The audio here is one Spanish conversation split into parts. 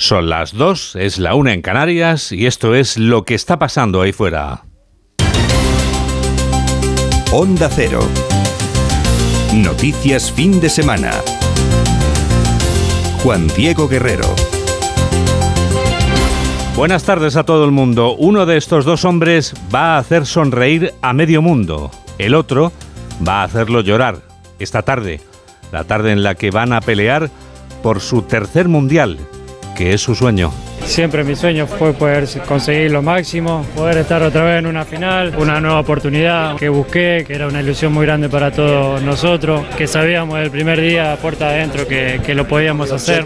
Son las dos, es la una en Canarias y esto es lo que está pasando ahí fuera. Onda Cero. Noticias fin de semana. Juan Diego Guerrero. Buenas tardes a todo el mundo. Uno de estos dos hombres va a hacer sonreír a medio mundo. El otro va a hacerlo llorar. Esta tarde, la tarde en la que van a pelear por su tercer mundial, que es su sueño. Siempre mi sueño fue poder conseguir lo máximo, poder estar otra vez en una final, una nueva oportunidad que busqué, que era una ilusión muy grande para todos nosotros, que sabíamos el primer día, puerta adentro, que, que lo podíamos hacer.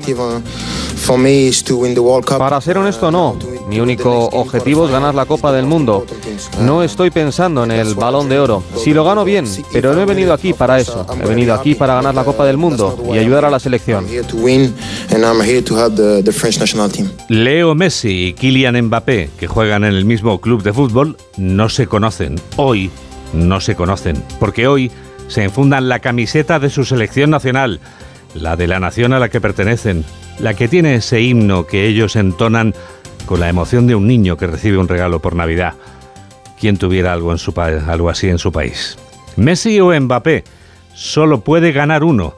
Para ser honesto, no. Mi único objetivo es ganar la Copa del Mundo. No estoy pensando en el balón de oro. Si lo gano bien, pero no he venido aquí para eso. He venido aquí para ganar la Copa del Mundo y ayudar a la selección. Leo Messi y Kylian Mbappé, que juegan en el mismo club de fútbol, no se conocen. Hoy no se conocen, porque hoy se enfundan la camiseta de su selección nacional, la de la nación a la que pertenecen, la que tiene ese himno que ellos entonan con la emoción de un niño que recibe un regalo por Navidad. ¿Quién tuviera algo, en su algo así en su país? Messi o Mbappé, solo puede ganar uno.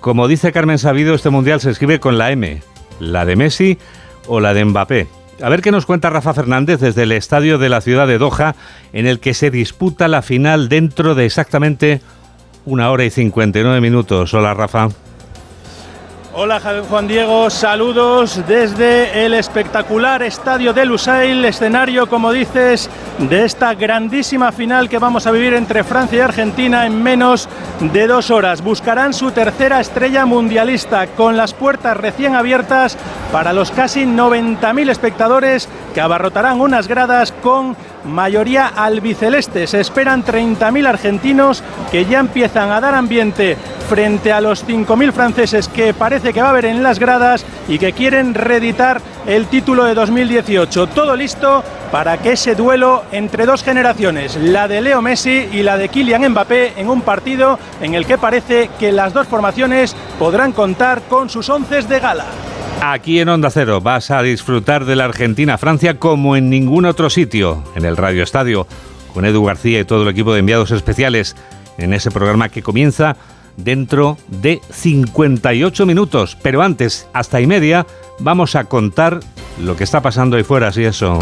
Como dice Carmen Sabido, este mundial se escribe con la M, la de Messi o la de Mbappé. A ver qué nos cuenta Rafa Fernández desde el estadio de la ciudad de Doha, en el que se disputa la final dentro de exactamente una hora y 59 minutos. Hola Rafa. Hola Juan Diego, saludos desde el espectacular estadio de Lusail, escenario, como dices, de esta grandísima final que vamos a vivir entre Francia y Argentina en menos de dos horas. Buscarán su tercera estrella mundialista con las puertas recién abiertas para los casi 90.000 espectadores que abarrotarán unas gradas con mayoría albiceleste. Se esperan 30.000 argentinos que ya empiezan a dar ambiente frente a los 5.000 franceses que parece que va a haber en las gradas y que quieren reeditar el título de 2018. Todo listo para que ese duelo entre dos generaciones, la de Leo Messi y la de Kylian Mbappé, en un partido en el que parece que las dos formaciones podrán contar con sus once de gala. Aquí en Onda Cero vas a disfrutar de la Argentina-Francia como en ningún otro sitio, en el Radio Estadio, con Edu García y todo el equipo de enviados especiales en ese programa que comienza dentro de 58 minutos. Pero antes, hasta y media, vamos a contar lo que está pasando ahí fuera, así eso.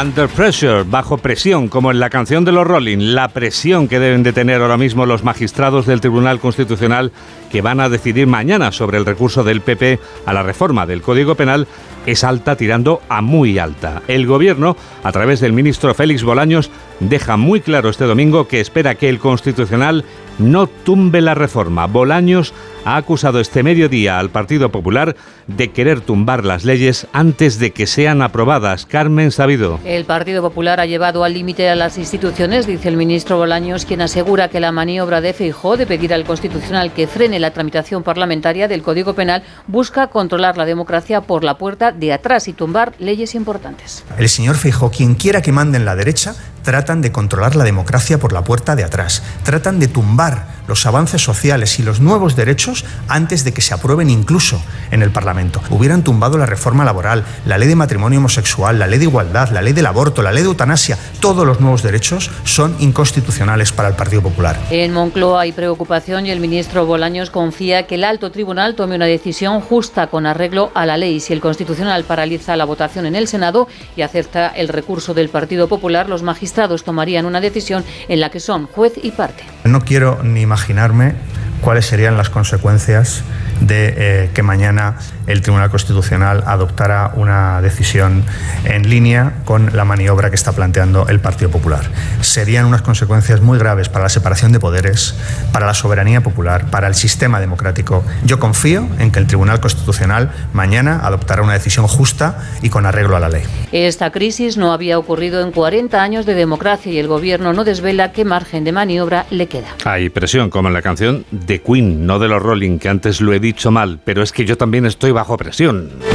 Under pressure, bajo presión, como en la canción de los Rolling, la presión que deben de tener ahora mismo los magistrados del Tribunal Constitucional que van a decidir mañana sobre el recurso del PP a la reforma del Código Penal es alta tirando a muy alta. El gobierno, a través del ministro Félix Bolaños, deja muy claro este domingo que espera que el Constitucional no tumbe la reforma. Bolaños ha acusado este mediodía al Partido Popular de querer tumbar las leyes antes de que sean aprobadas. Carmen Sabido. El Partido Popular ha llevado al límite a las instituciones, dice el ministro Bolaños, quien asegura que la maniobra de Feijó de pedir al Constitucional que frene la tramitación parlamentaria del Código Penal busca controlar la democracia por la puerta de atrás y tumbar leyes importantes. El señor Feijó, quien quiera que mande en la derecha, tratan de controlar la democracia por la puerta de atrás. Tratan de tumbar los avances sociales y los nuevos derechos antes de que se aprueben incluso en el Parlamento. Hubieran tumbado la reforma laboral, la ley de matrimonio homosexual, la ley de igualdad, la ley del aborto, la ley de eutanasia. Todos los nuevos derechos son inconstitucionales para el Partido Popular. En Moncloa hay preocupación y el ministro Bolaños confía que el alto tribunal tome una decisión justa con arreglo a la ley. Si el Constitucional paraliza la votación en el Senado y acepta el recurso del Partido Popular, los magistrados tomarían una decisión en la que son juez y parte. No quiero ni imaginarme cuáles serían las consecuencias de eh, que mañana el Tribunal Constitucional adoptara una decisión en línea con la maniobra que está planteando el Partido Popular. Serían unas consecuencias muy graves para la separación de poderes, para la soberanía popular, para el sistema democrático. Yo confío en que el Tribunal Constitucional mañana adoptará una decisión justa y con arreglo a la ley. Esta crisis no había ocurrido en 40 años de democracia y el Gobierno no desvela qué margen de maniobra le queda. Hay presión, como en la canción de Queen, no de los Rolling, que antes lo he dicho mal, pero es que yo también estoy bajo presión.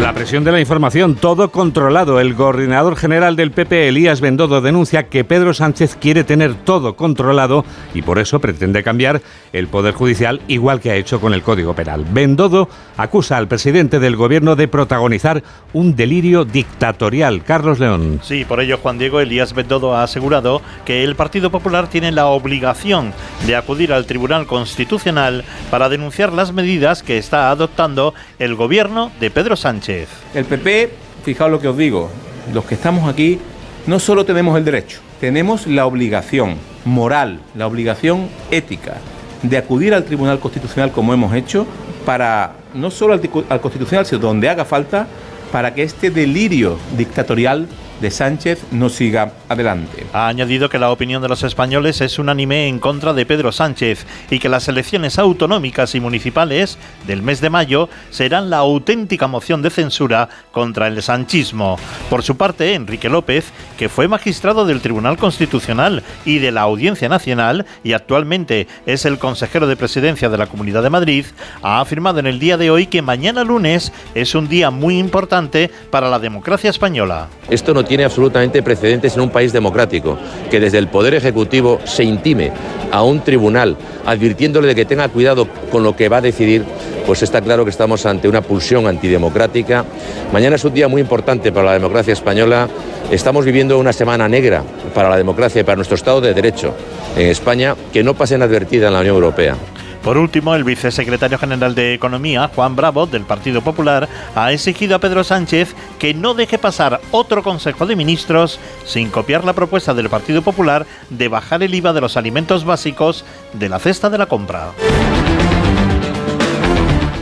La presión de la información, todo controlado. El coordinador general del PP, Elías Bendodo, denuncia que Pedro Sánchez quiere tener todo controlado y por eso pretende cambiar el Poder Judicial, igual que ha hecho con el Código Penal. Bendodo acusa al presidente del gobierno de protagonizar un delirio dictatorial. Carlos León. Sí, por ello Juan Diego Elías Bendodo ha asegurado que el Partido Popular tiene la obligación de acudir al Tribunal Constitucional para denunciar las medidas que está adoptando el gobierno de Pedro Sánchez. El PP, fijaos lo que os digo, los que estamos aquí no solo tenemos el derecho, tenemos la obligación moral, la obligación ética de acudir al Tribunal Constitucional como hemos hecho para no solo al, al Constitucional, sino donde haga falta para que este delirio dictatorial de Sánchez no siga adelante. Ha añadido que la opinión de los españoles es unánime en contra de Pedro Sánchez y que las elecciones autonómicas y municipales del mes de mayo serán la auténtica moción de censura contra el sanchismo. Por su parte, Enrique López, que fue magistrado del Tribunal Constitucional y de la Audiencia Nacional y actualmente es el consejero de presidencia de la Comunidad de Madrid, ha afirmado en el día de hoy que mañana lunes es un día muy importante para la democracia española. Esto no tiene absolutamente precedentes en un país democrático, que desde el Poder Ejecutivo se intime a un tribunal advirtiéndole de que tenga cuidado con lo que va a decidir, pues está claro que estamos ante una pulsión antidemocrática. Mañana es un día muy importante para la democracia española. Estamos viviendo una semana negra para la democracia y para nuestro Estado de Derecho en España que no pasa inadvertida en la Unión Europea. Por último, el vicesecretario general de Economía, Juan Bravo, del Partido Popular, ha exigido a Pedro Sánchez que no deje pasar otro Consejo de Ministros sin copiar la propuesta del Partido Popular de bajar el IVA de los alimentos básicos de la cesta de la compra.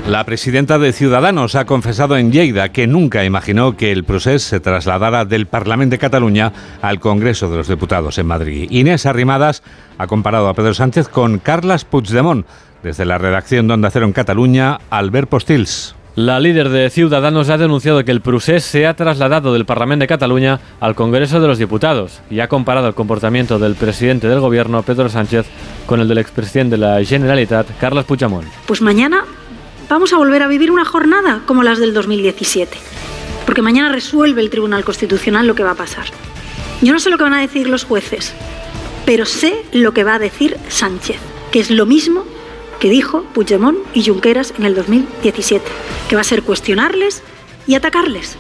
La presidenta de Ciudadanos ha confesado en Lleida que nunca imaginó que el procés se trasladara del Parlamento de Cataluña al Congreso de los Diputados en Madrid. Inés Arrimadas ha comparado a Pedro Sánchez con Carlas Puigdemont. Desde la redacción de Onda Cero en Cataluña, Albert Postils. La líder de Ciudadanos ha denunciado que el procés se ha trasladado del Parlamento de Cataluña al Congreso de los Diputados y ha comparado el comportamiento del presidente del gobierno, Pedro Sánchez, con el del expresidente de la Generalitat, Carles Puigdemont. Pues mañana vamos a volver a vivir una jornada como las del 2017. Porque mañana resuelve el Tribunal Constitucional lo que va a pasar. Yo no sé lo que van a decir los jueces, pero sé lo que va a decir Sánchez, que es lo mismo que dijo Puigdemont y Junqueras en el 2017, que va a ser cuestionarles y atacarles.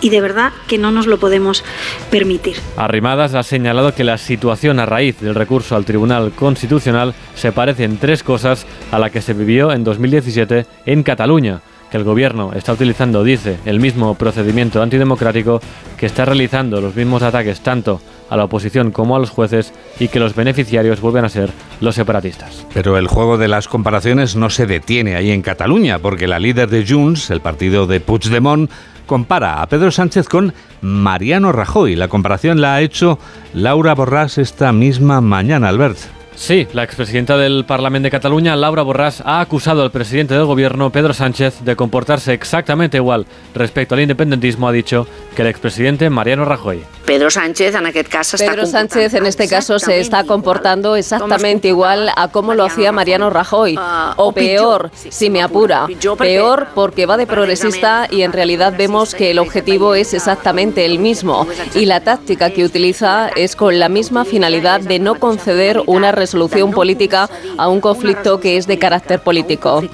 Y de verdad que no nos lo podemos permitir. Arrimadas ha señalado que la situación a raíz del recurso al Tribunal Constitucional se parece en tres cosas a la que se vivió en 2017 en Cataluña que el gobierno está utilizando, dice, el mismo procedimiento antidemocrático, que está realizando los mismos ataques tanto a la oposición como a los jueces y que los beneficiarios vuelven a ser los separatistas. Pero el juego de las comparaciones no se detiene ahí en Cataluña, porque la líder de Junts, el partido de Puigdemont, compara a Pedro Sánchez con Mariano Rajoy. La comparación la ha hecho Laura Borràs esta misma mañana, Albert. Sí, la expresidenta del Parlamento de Cataluña, Laura Borràs, ha acusado al presidente del gobierno, Pedro Sánchez, de comportarse exactamente igual respecto al independentismo, ha dicho, que el expresidente Mariano Rajoy. Pedro Sánchez en aquel caso Pedro Sánchez en este caso se está comportando exactamente igual a como lo hacía Mariano Rajoy, o peor, si me apura, peor porque va de progresista y en realidad vemos que el objetivo es exactamente el mismo. y la táctica que utiliza es con la misma finalidad de no conceder una resolución política a un conflicto que es de carácter político.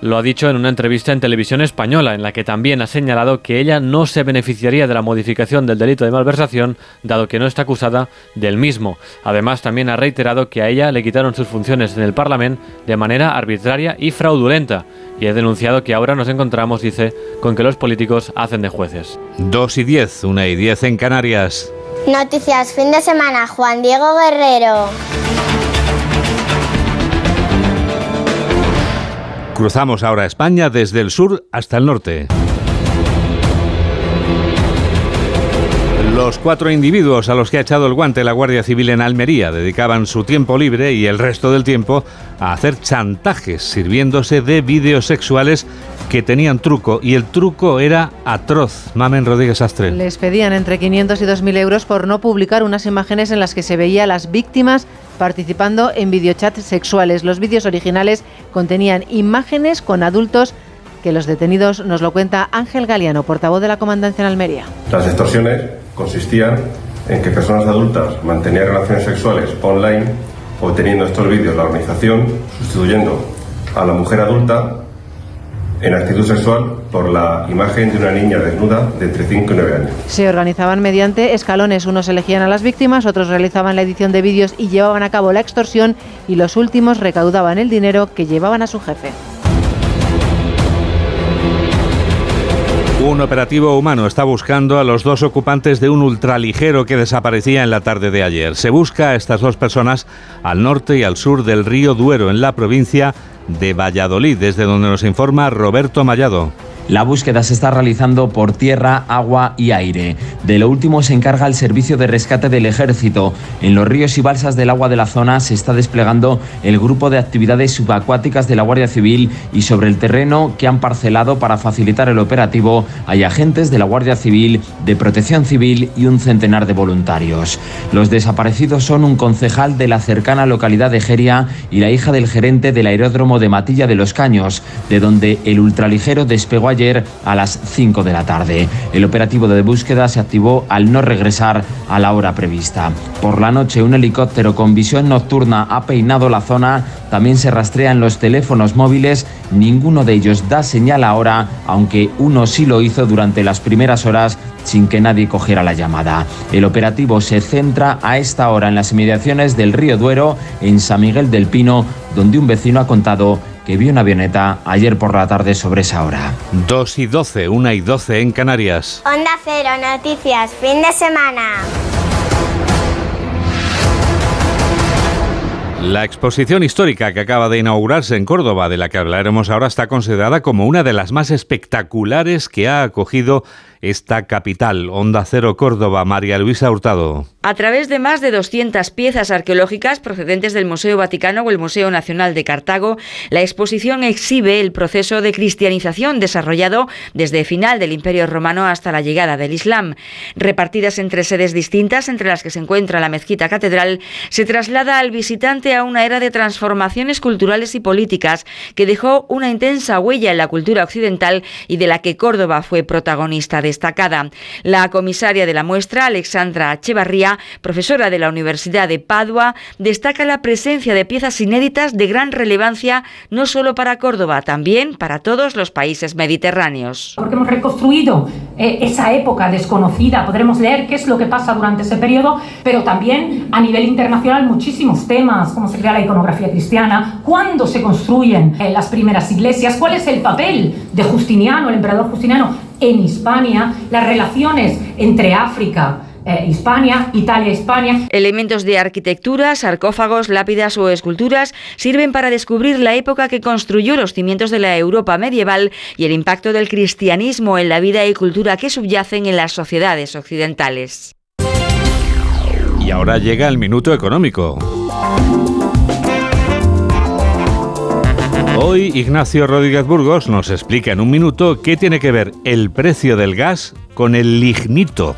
Lo ha dicho en una entrevista en televisión española en la que también ha señalado que ella no se beneficiaría de la modificación del delito de malversación, dado que no está acusada del mismo. Además, también ha reiterado que a ella le quitaron sus funciones en el Parlamento de manera arbitraria y fraudulenta. Y ha denunciado que ahora nos encontramos, dice, con que los políticos hacen de jueces. Dos y diez, una y diez en Canarias. Noticias fin de semana, Juan Diego Guerrero. Cruzamos ahora España desde el sur hasta el norte. Los cuatro individuos a los que ha echado el guante la Guardia Civil en Almería dedicaban su tiempo libre y el resto del tiempo a hacer chantajes sirviéndose de vídeos sexuales que tenían truco y el truco era atroz. Mamen Rodríguez Astre. Les pedían entre 500 y 2.000 euros por no publicar unas imágenes en las que se veía a las víctimas participando en videochats sexuales. Los vídeos originales contenían imágenes con adultos que los detenidos nos lo cuenta Ángel Galeano, portavoz de la Comandancia en Almería. Las extorsiones consistían en que personas adultas mantenían relaciones sexuales online obteniendo estos vídeos la organización, sustituyendo a la mujer adulta en actitud sexual por la imagen de una niña desnuda de entre 5 y 9 años. Se organizaban mediante escalones, unos elegían a las víctimas, otros realizaban la edición de vídeos y llevaban a cabo la extorsión y los últimos recaudaban el dinero que llevaban a su jefe. Un operativo humano está buscando a los dos ocupantes de un ultraligero que desaparecía en la tarde de ayer. Se busca a estas dos personas al norte y al sur del río Duero, en la provincia de Valladolid, desde donde nos informa Roberto Mallado. La búsqueda se está realizando por tierra, agua y aire. De lo último se encarga el servicio de rescate del ejército. En los ríos y balsas del agua de la zona se está desplegando el grupo de actividades subacuáticas de la Guardia Civil y sobre el terreno que han parcelado para facilitar el operativo hay agentes de la Guardia Civil, de Protección Civil y un centenar de voluntarios. Los desaparecidos son un concejal de la cercana localidad de Geria y la hija del gerente del aeródromo de Matilla de los Caños, de donde el ultraligero despegó ayer a las 5 de la tarde. El operativo de búsqueda se activó al no regresar a la hora prevista. Por la noche, un helicóptero con visión nocturna ha peinado la zona. También se rastrean los teléfonos móviles. Ninguno de ellos da señal ahora, aunque uno sí lo hizo durante las primeras horas sin que nadie cogiera la llamada. El operativo se centra a esta hora en las inmediaciones del río Duero, en San Miguel del Pino, donde un vecino ha contado que vio una avioneta ayer por la tarde sobre esa hora. 2 y 12, 1 y 12 en Canarias. Onda Cero, noticias, fin de semana. La exposición histórica que acaba de inaugurarse en Córdoba, de la que hablaremos ahora, está considerada como una de las más espectaculares que ha acogido esta capital. Onda Cero Córdoba, María Luisa Hurtado. A través de más de 200 piezas arqueológicas procedentes del Museo Vaticano o el Museo Nacional de Cartago, la exposición exhibe el proceso de cristianización desarrollado desde final del Imperio Romano hasta la llegada del Islam. Repartidas entre sedes distintas, entre las que se encuentra la mezquita catedral, se traslada al visitante a una era de transformaciones culturales y políticas que dejó una intensa huella en la cultura occidental y de la que Córdoba fue protagonista destacada. La comisaria de la muestra, Alexandra Echevarría, profesora de la Universidad de Padua, destaca la presencia de piezas inéditas de gran relevancia no solo para Córdoba, también para todos los países mediterráneos. Porque hemos reconstruido eh, esa época desconocida, podremos leer qué es lo que pasa durante ese periodo, pero también a nivel internacional muchísimos temas, cómo se crea la iconografía cristiana, cuándo se construyen eh, las primeras iglesias, cuál es el papel de Justiniano, el emperador Justiniano en Hispania, las relaciones entre África, eh, Hispania, Italia, Hispania. Elementos de arquitectura, sarcófagos, lápidas o esculturas sirven para descubrir la época que construyó los cimientos de la Europa medieval y el impacto del cristianismo en la vida y cultura que subyacen en las sociedades occidentales. Y ahora llega el minuto económico. Hoy Ignacio Rodríguez Burgos nos explica en un minuto qué tiene que ver el precio del gas con el lignito.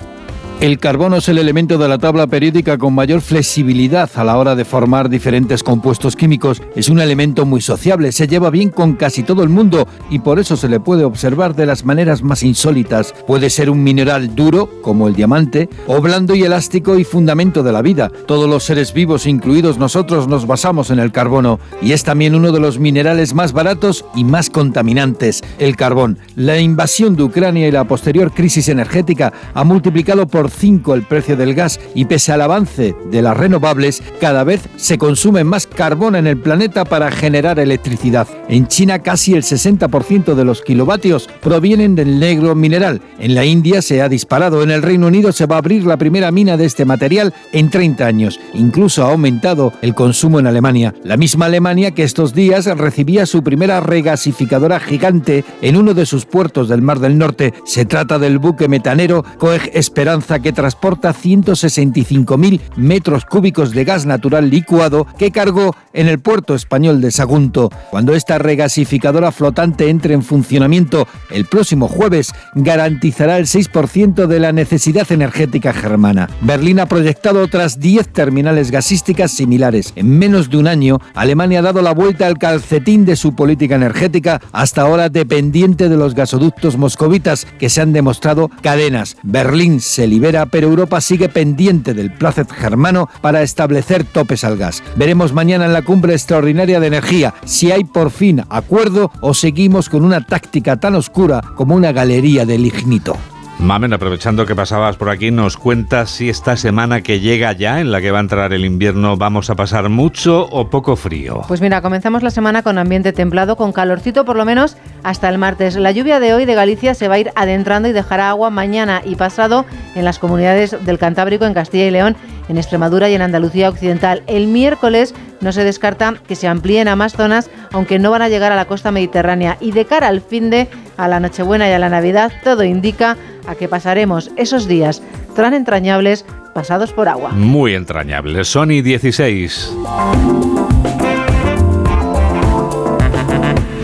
El carbono es el elemento de la tabla periódica con mayor flexibilidad a la hora de formar diferentes compuestos químicos. Es un elemento muy sociable, se lleva bien con casi todo el mundo y por eso se le puede observar de las maneras más insólitas. Puede ser un mineral duro, como el diamante, o blando y elástico y fundamento de la vida. Todos los seres vivos, incluidos nosotros, nos basamos en el carbono y es también uno de los minerales más baratos y más contaminantes, el carbón. La invasión de Ucrania y la posterior crisis energética ha multiplicado por 5 el precio del gas y pese al avance de las renovables, cada vez se consume más carbón en el planeta para generar electricidad. En China casi el 60% de los kilovatios provienen del negro mineral. En la India se ha disparado. En el Reino Unido se va a abrir la primera mina de este material en 30 años. Incluso ha aumentado el consumo en Alemania. La misma Alemania que estos días recibía su primera regasificadora gigante en uno de sus puertos del Mar del Norte. Se trata del buque metanero Coeg Esperanza presa que transporta 165.000 metros cúbicos de gas natural licuado que cargó en el puerto español de Sagunto. Cuando esta regasificadora flotante entre en funcionamiento el próximo jueves, garantizará el 6% de la necesidad energética germana. Berlín ha proyectado otras 10 terminales gasísticas similares. En menos de un año, Alemania ha dado la vuelta al calcetín de su política energética, hasta ahora dependiente de los gasoductos moscovitas que se han demostrado cadenas. Berlín se libera, pero Europa sigue pendiente del placet germano para establecer topes al gas. Veremos mañana en la cumbre extraordinaria de energía si hay por fin acuerdo o seguimos con una táctica tan oscura como una galería de lignito. Mamen, aprovechando que pasabas por aquí, nos cuentas si esta semana que llega ya, en la que va a entrar el invierno, vamos a pasar mucho o poco frío. Pues mira, comenzamos la semana con ambiente templado, con calorcito por lo menos hasta el martes. La lluvia de hoy de Galicia se va a ir adentrando y dejará agua mañana y pasado en las comunidades del Cantábrico, en Castilla y León, en Extremadura y en Andalucía Occidental. El miércoles no se descarta que se amplíen a más zonas, aunque no van a llegar a la costa mediterránea. Y de cara al fin de, a la Nochebuena y a la Navidad, todo indica a que pasaremos esos días tan entrañables pasados por agua. Muy entrañables. Sony 16.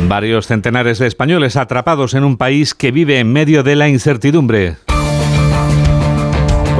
Varios centenares de españoles atrapados en un país que vive en medio de la incertidumbre.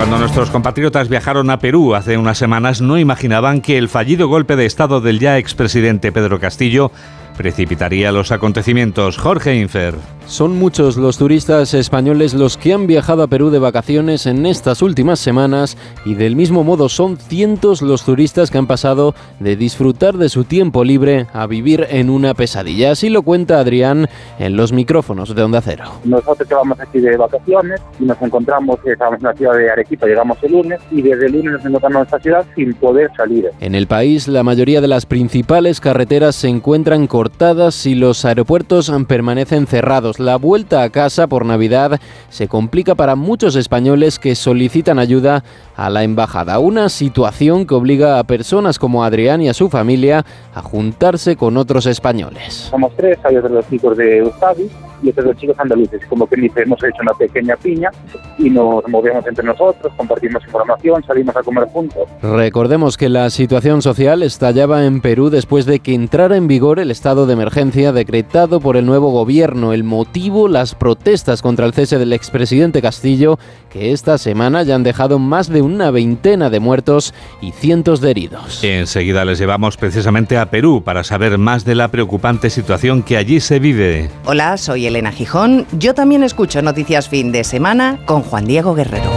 Cuando nuestros compatriotas viajaron a Perú hace unas semanas no imaginaban que el fallido golpe de Estado del ya expresidente Pedro Castillo precipitaría los acontecimientos. Jorge Infer. Son muchos los turistas españoles los que han viajado a Perú de vacaciones en estas últimas semanas y del mismo modo son cientos los turistas que han pasado de disfrutar de su tiempo libre a vivir en una pesadilla. Así lo cuenta Adrián en los micrófonos de Onda Cero. Nosotros llevamos aquí de vacaciones y nos encontramos, estamos en la ciudad de Arequipa, llegamos el lunes y desde el lunes nos encontramos en esta ciudad sin poder salir. En el país la mayoría de las principales carreteras se encuentran cortadas y los aeropuertos permanecen cerrados. La vuelta a casa por Navidad se complica para muchos españoles que solicitan ayuda a la embajada. Una situación que obliga a personas como Adrián y a su familia a juntarse con otros españoles. Somos tres, hay otros chicos de Euskadi y otros dos chicos andaluces. Como que dice, hemos hecho una pequeña piña y nos movemos entre nosotros, compartimos información, salimos a comer juntos. Recordemos que la situación social estallaba en Perú después de que entrara en vigor el estado de emergencia decretado por el nuevo gobierno. El motivo, las protestas contra el cese del expresidente Castillo, que esta semana ya han dejado más de una veintena de muertos y cientos de heridos. Enseguida les llevamos precisamente a Perú para saber más de la preocupante situación que allí se vive. Hola, soy Elena Gijón. Yo también escucho Noticias Fin de Semana con Juan Diego Guerrero.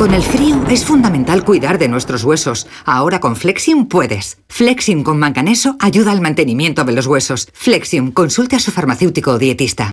Con el frío es fundamental cuidar de nuestros huesos. Ahora con Flexium puedes. Flexium con manganeso ayuda al mantenimiento de los huesos. Flexium, consulte a su farmacéutico o dietista.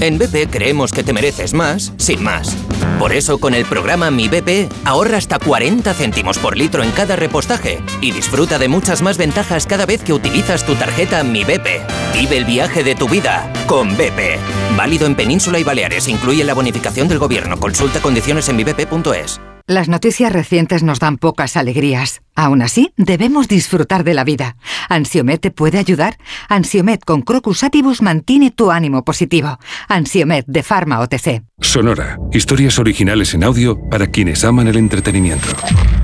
En BP creemos que te mereces más, sin más. Por eso con el programa Mi BP ahorra hasta 40 céntimos por litro en cada repostaje y disfruta de muchas más ventajas cada vez que utilizas tu tarjeta Mi BP. Vive el viaje de tu vida con BP. Válido en Península y Baleares. Incluye la bonificación del gobierno. Consulta condiciones en mibp.es. Las noticias recientes nos dan pocas alegrías. Aún así, debemos disfrutar de la vida. ¿Ansiomet te puede ayudar? Ansiomet con Crocus Atibus mantiene tu ánimo positivo. Ansiomet de Pharma OTC. Sonora. Historias originales en audio para quienes aman el entretenimiento.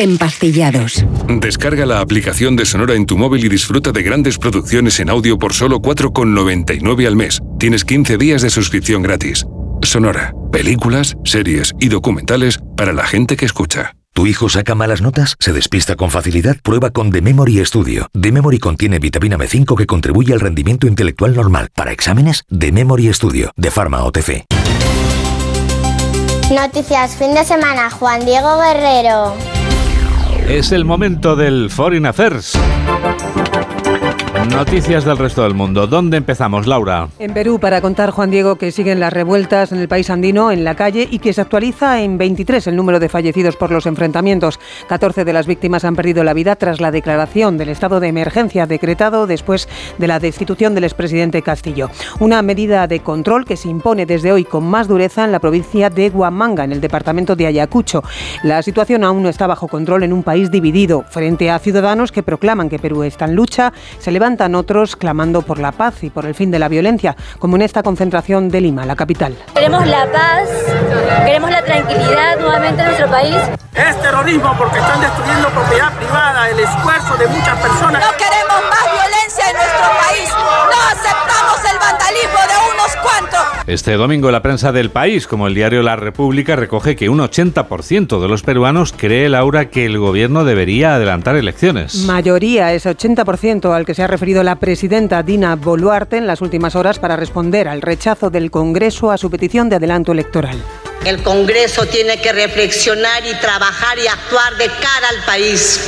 Empastillados. Descarga la aplicación de Sonora en tu móvil y disfruta de grandes producciones en audio por solo 4,99 al mes. Tienes 15 días de suscripción gratis. Sonora. Películas, series y documentales para la gente que escucha. ¿Tu hijo saca malas notas? ¿Se despista con facilidad? Prueba con The Memory Studio. The Memory contiene vitamina B5 que contribuye al rendimiento intelectual normal. Para exámenes, The Memory Studio, de Pharma OTC. Noticias fin de semana, Juan Diego Guerrero. Es el momento del Foreign Affairs. Noticias del resto del mundo. ¿Dónde empezamos, Laura? En Perú, para contar, Juan Diego, que siguen las revueltas en el país andino, en la calle, y que se actualiza en 23 el número de fallecidos por los enfrentamientos. 14 de las víctimas han perdido la vida tras la declaración del estado de emergencia decretado después de la destitución del expresidente Castillo. Una medida de control que se impone desde hoy con más dureza en la provincia de Huamanga, en el departamento de Ayacucho. La situación aún no está bajo control en un país dividido. Frente a ciudadanos que proclaman que Perú está en lucha, se levantan otros clamando por la paz y por el fin de la violencia, como en esta concentración de Lima, la capital. Queremos la paz, queremos la tranquilidad nuevamente en nuestro país. Es terrorismo porque están destruyendo propiedad privada, el esfuerzo de muchas personas. No queremos más violencia en nuestro país. No aceptamos el vandalismo de unos cuantos. Este domingo la prensa del país, como el diario La República, recoge que un 80% de los peruanos cree, Laura, que el gobierno debería adelantar elecciones. Mayoría, ese 80% al que se ha referido la presidenta Dina Boluarte en las últimas horas para responder al rechazo del Congreso a su petición de adelanto electoral. El Congreso tiene que reflexionar y trabajar y actuar de cara al país.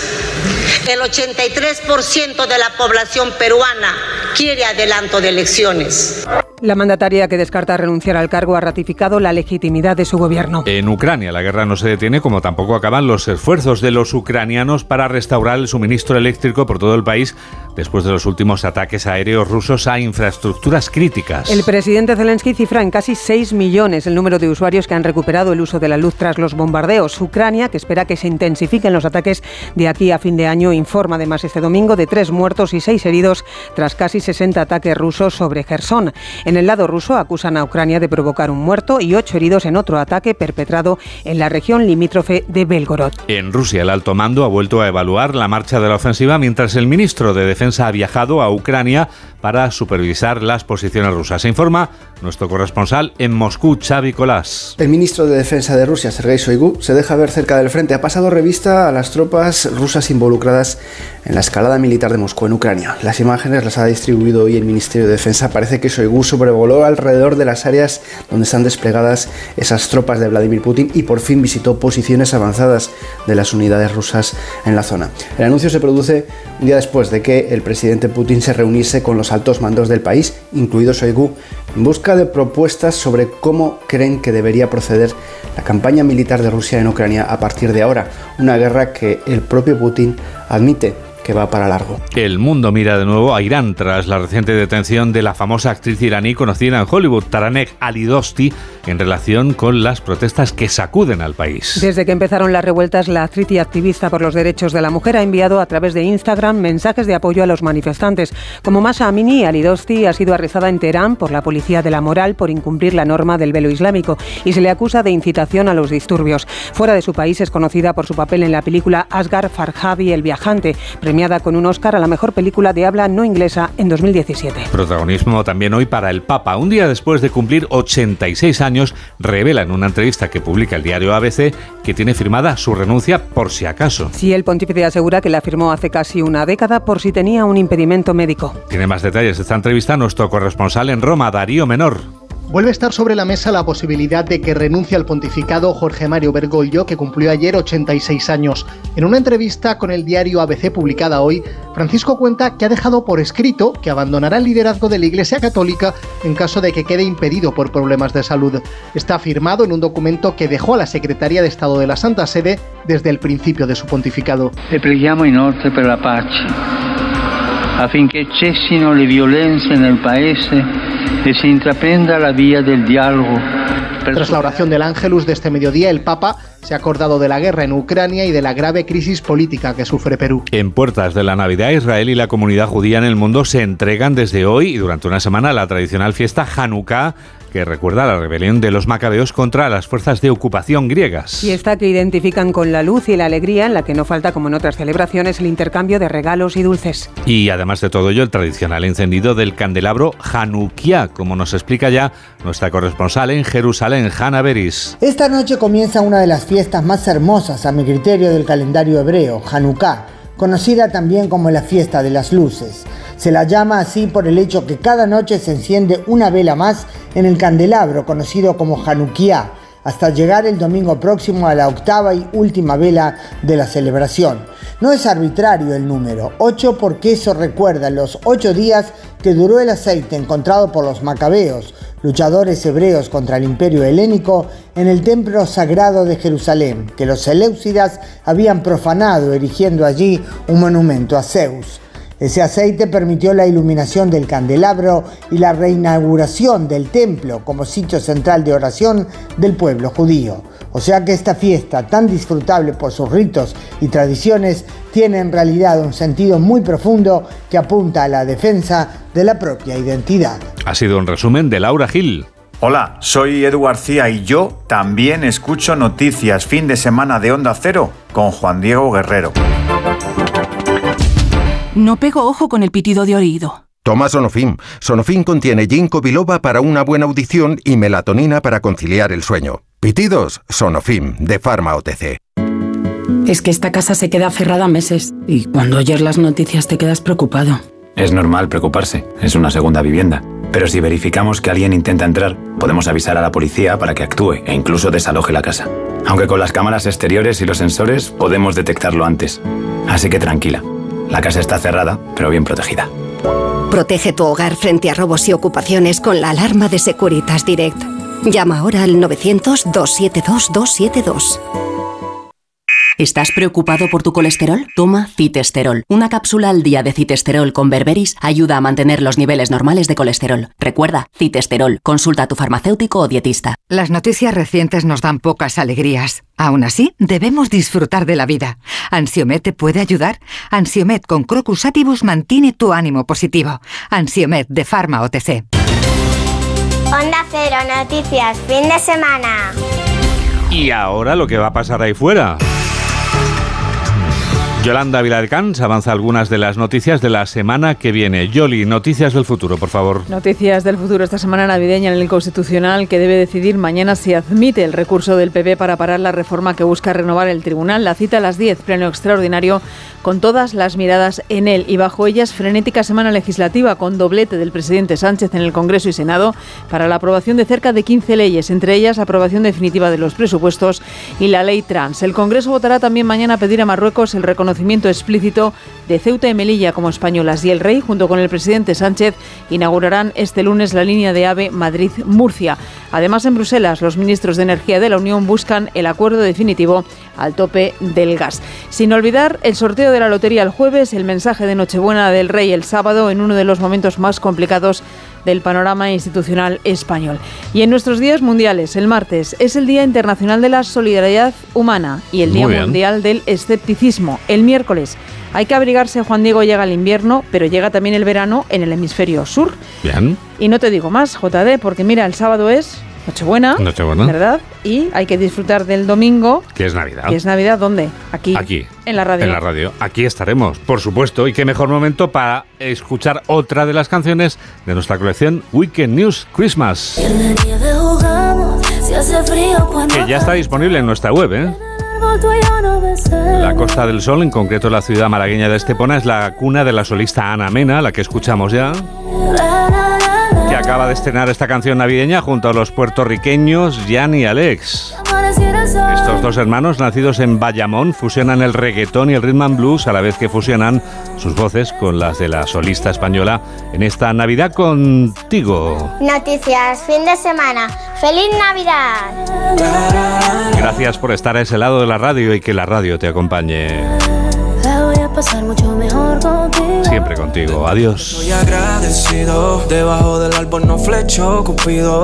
El 83% de la población peruana quiere adelanto de elecciones. La mandataria que descarta renunciar al cargo ha ratificado la legitimidad de su gobierno. En Ucrania la guerra no se detiene como tampoco acaban los esfuerzos de los ucranianos para restaurar el suministro eléctrico por todo el país después de los últimos ataques aéreos rusos a infraestructuras críticas. El presidente Zelensky cifra en casi 6 millones el número de usuarios que han recuperado el uso de la luz tras los bombardeos. Ucrania, que espera que se intensifiquen los ataques de aquí a fin de año, informa además este domingo de tres muertos y seis heridos tras casi 60 ataques rusos sobre Gerson. En el lado ruso acusan a Ucrania de provocar un muerto y ocho heridos en otro ataque perpetrado en la región limítrofe de Belgorod. En Rusia, el alto mando ha vuelto a evaluar la marcha de la ofensiva mientras el ministro de Defensa ha viajado a Ucrania para supervisar las posiciones rusas. Se informa nuestro corresponsal en Moscú, Xavi Colás. El ministro de Defensa de Rusia, Sergei Shoigu, se deja ver cerca del frente. Ha pasado revista a las tropas rusas involucradas en la escalada militar de Moscú en Ucrania. Las imágenes las ha distribuido hoy el Ministerio de Defensa. Parece que Shoigu sobrevoló alrededor de las áreas donde están desplegadas esas tropas de Vladimir Putin y por fin visitó posiciones avanzadas de las unidades rusas en la zona. El anuncio se produce un día después de que el presidente Putin se reuniese con los altos mandos del país, incluido Shoigu, en busca de propuestas sobre cómo creen que debería proceder la campaña militar de Rusia en Ucrania a partir de ahora, una guerra que el propio Putin admite que va para largo. El mundo mira de nuevo a Irán tras la reciente detención de la famosa actriz iraní conocida en Hollywood, Taranek Alidosti, en relación con las protestas que sacuden al país. Desde que empezaron las revueltas, la actriz y activista por los derechos de la mujer ha enviado a través de Instagram mensajes de apoyo a los manifestantes. Como Masa Amini, Alidosti ha sido arrestada en Teherán por la policía de la moral por incumplir la norma del velo islámico y se le acusa de incitación a los disturbios. Fuera de su país es conocida por su papel en la película Asghar Farhadi, el viajante, premiada con un Oscar a la mejor película de habla no inglesa en 2017. Protagonismo también hoy para el Papa. Un día después de cumplir 86 años, revela en una entrevista que publica el diario ABC que tiene firmada su renuncia por si acaso. Sí, el pontífice asegura que la firmó hace casi una década por si tenía un impedimento médico. Tiene más detalles de esta entrevista nuestro corresponsal en Roma, Darío Menor. Vuelve a estar sobre la mesa la posibilidad de que renuncie al pontificado Jorge Mario Bergoglio, que cumplió ayer 86 años. En una entrevista con el diario ABC publicada hoy, Francisco cuenta que ha dejado por escrito que abandonará el liderazgo de la Iglesia Católica en caso de que quede impedido por problemas de salud. Está firmado en un documento que dejó a la Secretaría de Estado de la Santa Sede desde el principio de su pontificado. Le preghiamo inoltre per la pace, affinché cessino le violenze nel paese e si intraprenda la vía del diálogo. Tras la oración del Ángelus de este mediodía, el Papa se ha acordado de la guerra en Ucrania y de la grave crisis política que sufre Perú. En puertas de la Navidad, Israel y la comunidad judía en el mundo se entregan desde hoy y durante una semana a la tradicional fiesta Hanukkah que recuerda la rebelión de los macabeos contra las fuerzas de ocupación griegas. Fiesta que identifican con la luz y la alegría, en la que no falta, como en otras celebraciones, el intercambio de regalos y dulces. Y además de todo ello, el tradicional encendido del candelabro Hanukkah, como nos explica ya nuestra corresponsal en Jerusalén, Hanna Beris. Esta noche comienza una de las fiestas más hermosas, a mi criterio, del calendario hebreo, Hanukkah, conocida también como la fiesta de las luces. Se la llama así por el hecho que cada noche se enciende una vela más en el candelabro, conocido como Hanukkah, hasta llegar el domingo próximo a la octava y última vela de la celebración. No es arbitrario el número, 8 porque eso recuerda los 8 días que duró el aceite encontrado por los macabeos, luchadores hebreos contra el imperio helénico, en el templo sagrado de Jerusalén, que los seleucidas habían profanado erigiendo allí un monumento a Zeus. Ese aceite permitió la iluminación del candelabro y la reinauguración del templo como sitio central de oración del pueblo judío. O sea que esta fiesta, tan disfrutable por sus ritos y tradiciones, tiene en realidad un sentido muy profundo que apunta a la defensa de la propia identidad. Ha sido un resumen de Laura Gil. Hola, soy Edu García y yo también escucho noticias fin de semana de Onda Cero con Juan Diego Guerrero. No pego ojo con el pitido de oído. Toma Sonofim. Sonofim contiene ginkgo biloba para una buena audición y melatonina para conciliar el sueño. Pitidos, Sonofim, de Pharma OTC. Es que esta casa se queda cerrada meses y cuando oyes las noticias te quedas preocupado. Es normal preocuparse, es una segunda vivienda. Pero si verificamos que alguien intenta entrar, podemos avisar a la policía para que actúe e incluso desaloje la casa. Aunque con las cámaras exteriores y los sensores podemos detectarlo antes. Así que tranquila, la casa está cerrada, pero bien protegida. Protege tu hogar frente a robos y ocupaciones con la alarma de Securitas Direct. Llama ahora al 900-272-272. ¿Estás preocupado por tu colesterol? Toma citesterol. Una cápsula al día de citesterol con berberis ayuda a mantener los niveles normales de colesterol. Recuerda, citesterol. Consulta a tu farmacéutico o dietista. Las noticias recientes nos dan pocas alegrías. Aún así, debemos disfrutar de la vida. ¿Ansiomet te puede ayudar? Ansiomet con Crocus Atibus mantiene tu ánimo positivo. Ansiomet de Pharma OTC. Onda Cero Noticias, fin de semana. Y ahora lo que va a pasar ahí fuera. Yolanda Viladecans avanza algunas de las noticias de la semana que viene. Yoli, noticias del futuro, por favor. Noticias del futuro esta semana navideña en el Constitucional que debe decidir mañana si admite el recurso del PP para parar la reforma que busca renovar el tribunal. La cita a las 10, pleno extraordinario, con todas las miradas en él y bajo ellas frenética semana legislativa con doblete del presidente Sánchez en el Congreso y Senado para la aprobación de cerca de 15 leyes, entre ellas aprobación definitiva de los presupuestos y la ley trans. El Congreso votará también mañana a pedir a Marruecos el reconocimiento explícito de Ceuta y Melilla como españolas y el rey, junto con el presidente Sánchez, inaugurarán este lunes la línea de AVE Madrid-Murcia. Además, en Bruselas, los ministros de Energía de la Unión buscan el acuerdo definitivo al tope del gas. Sin olvidar el sorteo de la lotería el jueves, el mensaje de Nochebuena del rey el sábado, en uno de los momentos más complicados del panorama institucional español. Y en nuestros días mundiales, el martes es el Día Internacional de la Solidaridad Humana y el Día Mundial del Escepticismo. El miércoles hay que abrigarse, Juan Diego llega el invierno, pero llega también el verano en el hemisferio sur. Bien. Y no te digo más, JD, porque mira, el sábado es Nochebuena, Nochebuena. ¿verdad? Y hay que disfrutar del domingo. Que es Navidad. Que es Navidad, ¿dónde? Aquí. Aquí. En la radio. En la radio. Aquí estaremos, por supuesto. Y qué mejor momento para escuchar otra de las canciones de nuestra colección Weekend News Christmas. Que ya está disponible en nuestra web, ¿eh? La Costa del Sol, en concreto la ciudad malagueña de Estepona, es la cuna de la solista Ana Mena, la que escuchamos ya que acaba de estrenar esta canción navideña junto a los puertorriqueños Jan y Alex. Estos dos hermanos, nacidos en Bayamón, fusionan el reggaetón y el rhythm and blues a la vez que fusionan sus voces con las de la solista española en esta Navidad contigo. Noticias, fin de semana. ¡Feliz Navidad! Gracias por estar a ese lado de la radio y que la radio te acompañe. Pasar mucho mejor contigo. Siempre contigo. Adiós. Estoy agradecido, debajo del árbol no flecho, Cupido.